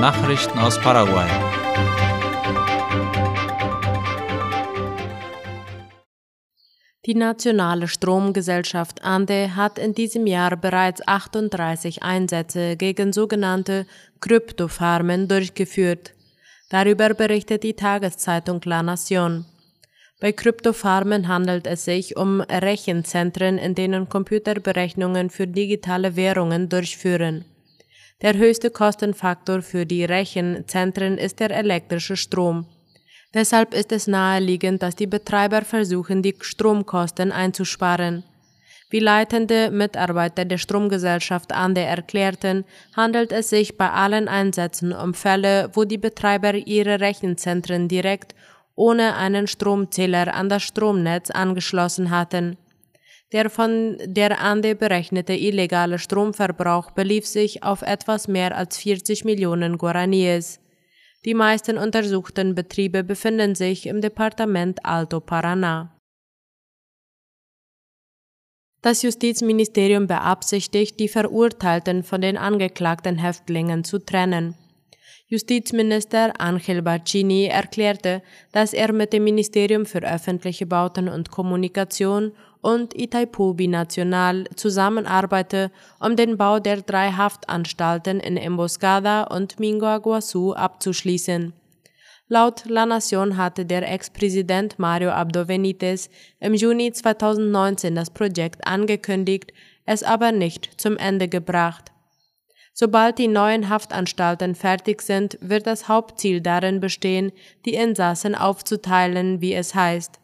Nachrichten aus Paraguay. Die nationale Stromgesellschaft Ande hat in diesem Jahr bereits 38 Einsätze gegen sogenannte Kryptofarmen durchgeführt. Darüber berichtet die Tageszeitung La Nación. Bei Kryptofarmen handelt es sich um Rechenzentren, in denen Computerberechnungen für digitale Währungen durchführen. Der höchste Kostenfaktor für die Rechenzentren ist der elektrische Strom. Deshalb ist es naheliegend, dass die Betreiber versuchen, die Stromkosten einzusparen. Wie leitende Mitarbeiter der Stromgesellschaft Ande erklärten, handelt es sich bei allen Einsätzen um Fälle, wo die Betreiber ihre Rechenzentren direkt ohne einen Stromzähler an das Stromnetz angeschlossen hatten. Der von der Ande berechnete illegale Stromverbrauch belief sich auf etwas mehr als 40 Millionen Guaraníes. Die meisten untersuchten Betriebe befinden sich im Departement Alto Paraná. Das Justizministerium beabsichtigt, die Verurteilten von den angeklagten Häftlingen zu trennen. Justizminister Angel Barcini erklärte, dass er mit dem Ministerium für öffentliche Bauten und Kommunikation und Itaipu Binacional zusammenarbeite, um den Bau der drei Haftanstalten in Emboscada und Mingo Guasu abzuschließen. Laut La Nación hatte der Ex-Präsident Mario Abdo Benitez im Juni 2019 das Projekt angekündigt, es aber nicht zum Ende gebracht. Sobald die neuen Haftanstalten fertig sind, wird das Hauptziel darin bestehen, die Insassen aufzuteilen, wie es heißt.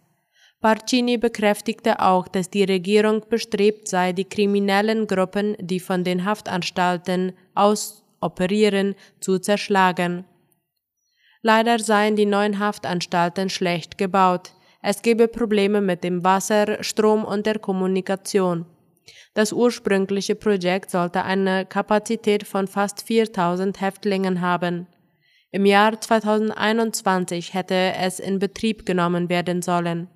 Barcini bekräftigte auch, dass die Regierung bestrebt sei, die kriminellen Gruppen, die von den Haftanstalten aus operieren, zu zerschlagen. Leider seien die neuen Haftanstalten schlecht gebaut. Es gebe Probleme mit dem Wasser, Strom und der Kommunikation. Das ursprüngliche Projekt sollte eine Kapazität von fast 4000 Häftlingen haben. Im Jahr 2021 hätte es in Betrieb genommen werden sollen.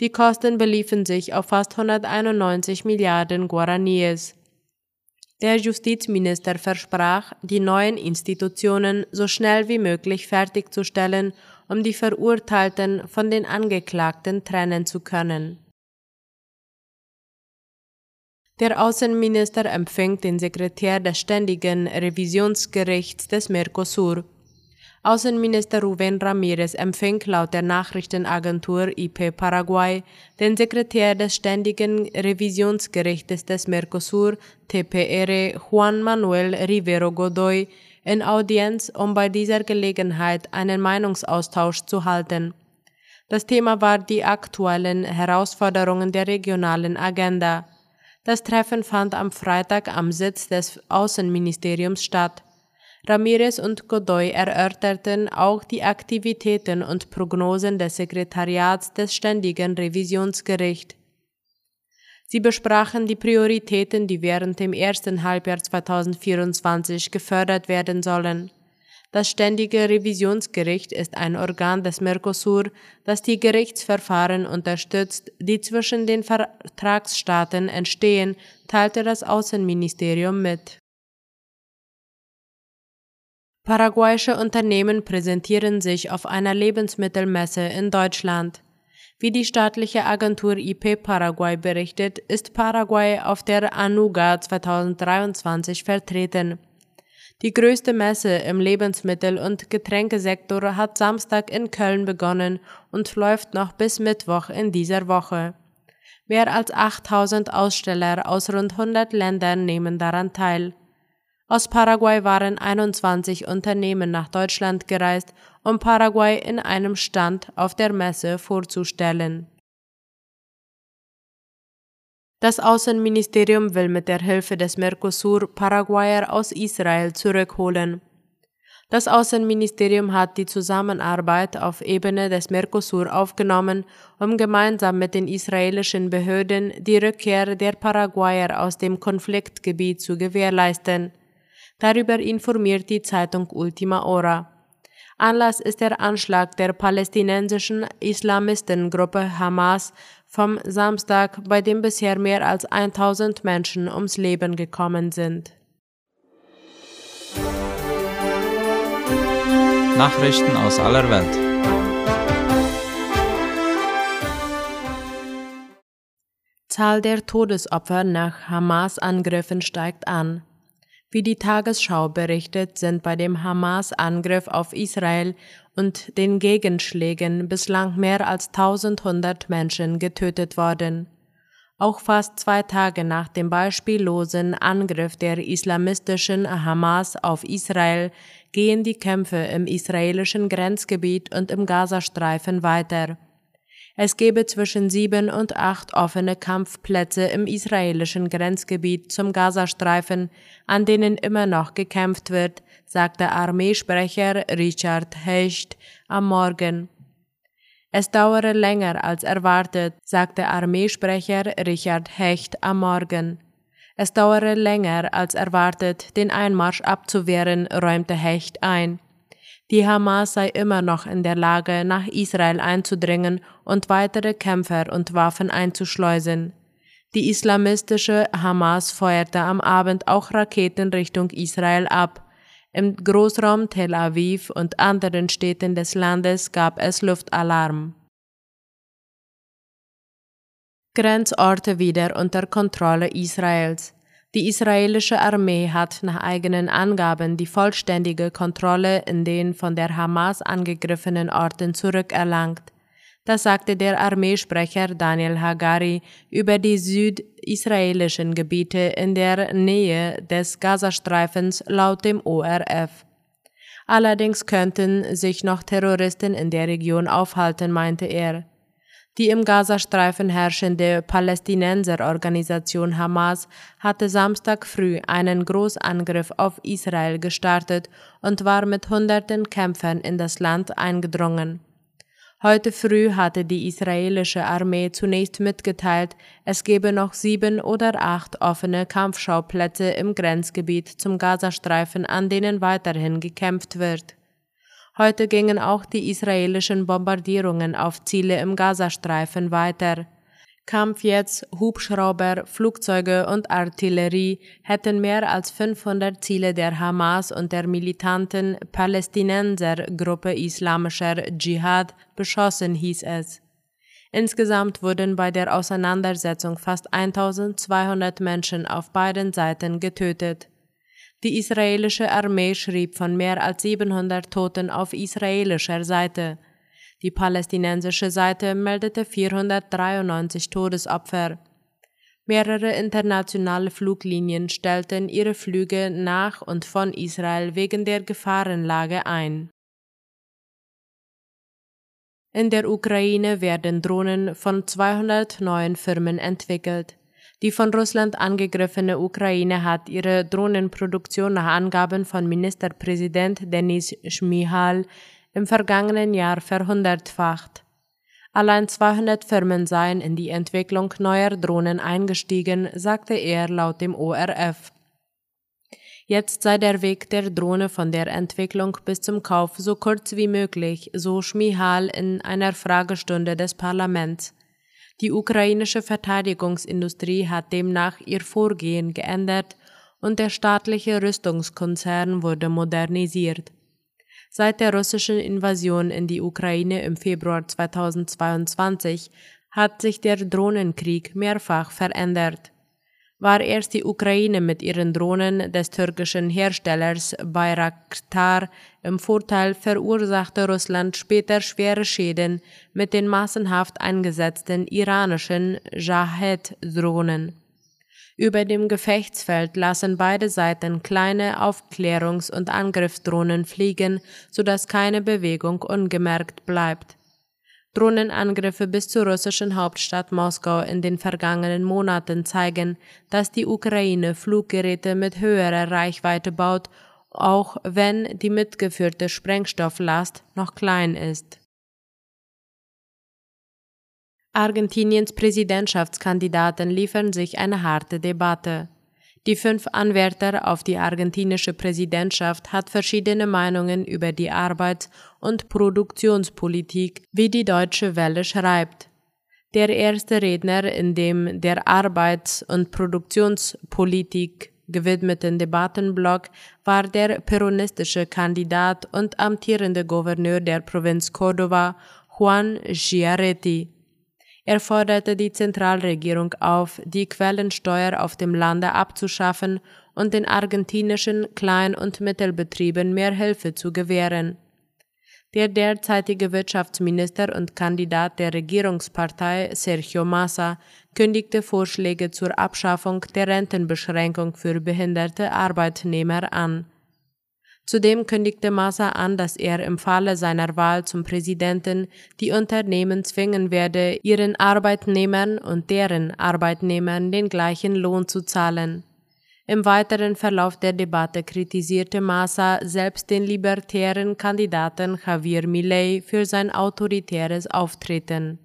Die Kosten beliefen sich auf fast 191 Milliarden Guaraníes. Der Justizminister versprach, die neuen Institutionen so schnell wie möglich fertigzustellen, um die Verurteilten von den Angeklagten trennen zu können. Der Außenminister empfängt den Sekretär des Ständigen Revisionsgerichts des Mercosur. Außenminister Rubén Ramírez empfing laut der Nachrichtenagentur IP Paraguay den Sekretär des Ständigen Revisionsgerichtes des Mercosur TPR Juan Manuel Rivero Godoy in Audienz, um bei dieser Gelegenheit einen Meinungsaustausch zu halten. Das Thema war die aktuellen Herausforderungen der regionalen Agenda. Das Treffen fand am Freitag am Sitz des Außenministeriums statt. Ramirez und Godoy erörterten auch die Aktivitäten und Prognosen des Sekretariats des Ständigen Revisionsgerichts. Sie besprachen die Prioritäten, die während dem ersten Halbjahr 2024 gefördert werden sollen. Das Ständige Revisionsgericht ist ein Organ des Mercosur, das die Gerichtsverfahren unterstützt, die zwischen den Vertragsstaaten entstehen, teilte das Außenministerium mit. Paraguayische Unternehmen präsentieren sich auf einer Lebensmittelmesse in Deutschland. Wie die staatliche Agentur IP Paraguay berichtet, ist Paraguay auf der Anuga 2023 vertreten. Die größte Messe im Lebensmittel- und Getränkesektor hat Samstag in Köln begonnen und läuft noch bis Mittwoch in dieser Woche. Mehr als 8000 Aussteller aus rund 100 Ländern nehmen daran teil. Aus Paraguay waren 21 Unternehmen nach Deutschland gereist, um Paraguay in einem Stand auf der Messe vorzustellen. Das Außenministerium will mit der Hilfe des Mercosur Paraguayer aus Israel zurückholen. Das Außenministerium hat die Zusammenarbeit auf Ebene des Mercosur aufgenommen, um gemeinsam mit den israelischen Behörden die Rückkehr der Paraguayer aus dem Konfliktgebiet zu gewährleisten. Darüber informiert die Zeitung Ultima Hora. Anlass ist der Anschlag der palästinensischen Islamistengruppe Hamas vom Samstag, bei dem bisher mehr als 1000 Menschen ums Leben gekommen sind. Nachrichten aus aller Welt. Zahl der Todesopfer nach Hamas-Angriffen steigt an. Wie die Tagesschau berichtet, sind bei dem Hamas-Angriff auf Israel und den Gegenschlägen bislang mehr als 1100 Menschen getötet worden. Auch fast zwei Tage nach dem beispiellosen Angriff der islamistischen Hamas auf Israel gehen die Kämpfe im israelischen Grenzgebiet und im Gazastreifen weiter. Es gebe zwischen sieben und acht offene Kampfplätze im israelischen Grenzgebiet zum Gazastreifen, an denen immer noch gekämpft wird, sagte Armeesprecher Richard Hecht am Morgen. Es dauere länger als erwartet, sagte Armeesprecher Richard Hecht am Morgen. Es dauere länger als erwartet, den Einmarsch abzuwehren, räumte Hecht ein. Die Hamas sei immer noch in der Lage, nach Israel einzudringen und weitere Kämpfer und Waffen einzuschleusen. Die islamistische Hamas feuerte am Abend auch Raketen Richtung Israel ab. Im Großraum Tel Aviv und anderen Städten des Landes gab es Luftalarm. Grenzorte wieder unter Kontrolle Israels. Die israelische Armee hat nach eigenen Angaben die vollständige Kontrolle in den von der Hamas angegriffenen Orten zurückerlangt. Das sagte der Armeesprecher Daniel Hagari über die südisraelischen Gebiete in der Nähe des Gazastreifens laut dem ORF. Allerdings könnten sich noch Terroristen in der Region aufhalten, meinte er. Die im Gazastreifen herrschende Palästinenserorganisation Hamas hatte Samstag früh einen Großangriff auf Israel gestartet und war mit hunderten Kämpfern in das Land eingedrungen. Heute früh hatte die israelische Armee zunächst mitgeteilt, es gebe noch sieben oder acht offene Kampfschauplätze im Grenzgebiet zum Gazastreifen, an denen weiterhin gekämpft wird. Heute gingen auch die israelischen Bombardierungen auf Ziele im Gazastreifen weiter. Kampfjets, Hubschrauber, Flugzeuge und Artillerie hätten mehr als 500 Ziele der Hamas und der militanten Palästinensergruppe Islamischer Dschihad beschossen, hieß es. Insgesamt wurden bei der Auseinandersetzung fast 1200 Menschen auf beiden Seiten getötet. Die israelische Armee schrieb von mehr als 700 Toten auf israelischer Seite. Die palästinensische Seite meldete 493 Todesopfer. Mehrere internationale Fluglinien stellten ihre Flüge nach und von Israel wegen der Gefahrenlage ein. In der Ukraine werden Drohnen von 200 neuen Firmen entwickelt. Die von Russland angegriffene Ukraine hat ihre Drohnenproduktion nach Angaben von Ministerpräsident Denis Schmihal im vergangenen Jahr verhundertfacht. Allein 200 Firmen seien in die Entwicklung neuer Drohnen eingestiegen, sagte er laut dem ORF. Jetzt sei der Weg der Drohne von der Entwicklung bis zum Kauf so kurz wie möglich, so Schmihal in einer Fragestunde des Parlaments. Die ukrainische Verteidigungsindustrie hat demnach ihr Vorgehen geändert und der staatliche Rüstungskonzern wurde modernisiert. Seit der russischen Invasion in die Ukraine im Februar 2022 hat sich der Drohnenkrieg mehrfach verändert war erst die Ukraine mit ihren Drohnen des türkischen Herstellers Bayraktar im Vorteil, verursachte Russland später schwere Schäden mit den massenhaft eingesetzten iranischen Shahed-Drohnen. Über dem Gefechtsfeld lassen beide Seiten kleine Aufklärungs- und Angriffsdrohnen fliegen, sodass keine Bewegung ungemerkt bleibt. Drohnenangriffe bis zur russischen Hauptstadt Moskau in den vergangenen Monaten zeigen, dass die Ukraine Fluggeräte mit höherer Reichweite baut, auch wenn die mitgeführte Sprengstofflast noch klein ist. Argentiniens Präsidentschaftskandidaten liefern sich eine harte Debatte. Die fünf Anwärter auf die argentinische Präsidentschaft hat verschiedene Meinungen über die Arbeits- und Produktionspolitik, wie die Deutsche Welle schreibt. Der erste Redner, in dem der Arbeits- und Produktionspolitik gewidmeten Debattenblock war der peronistische Kandidat und amtierende Gouverneur der Provinz Córdoba, Juan Giaretti. Er forderte die Zentralregierung auf, die Quellensteuer auf dem Lande abzuschaffen und den argentinischen Klein- und Mittelbetrieben mehr Hilfe zu gewähren. Der derzeitige Wirtschaftsminister und Kandidat der Regierungspartei Sergio Massa kündigte Vorschläge zur Abschaffung der Rentenbeschränkung für behinderte Arbeitnehmer an. Zudem kündigte Massa an, dass er im Falle seiner Wahl zum Präsidenten die Unternehmen zwingen werde, ihren Arbeitnehmern und deren Arbeitnehmern den gleichen Lohn zu zahlen. Im weiteren Verlauf der Debatte kritisierte Massa selbst den libertären Kandidaten Javier Milei für sein autoritäres Auftreten.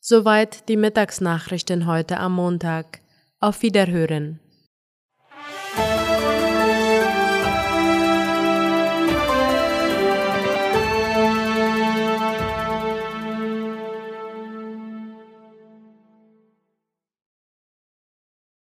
Soweit die Mittagsnachrichten heute am Montag. Auf Wiederhören.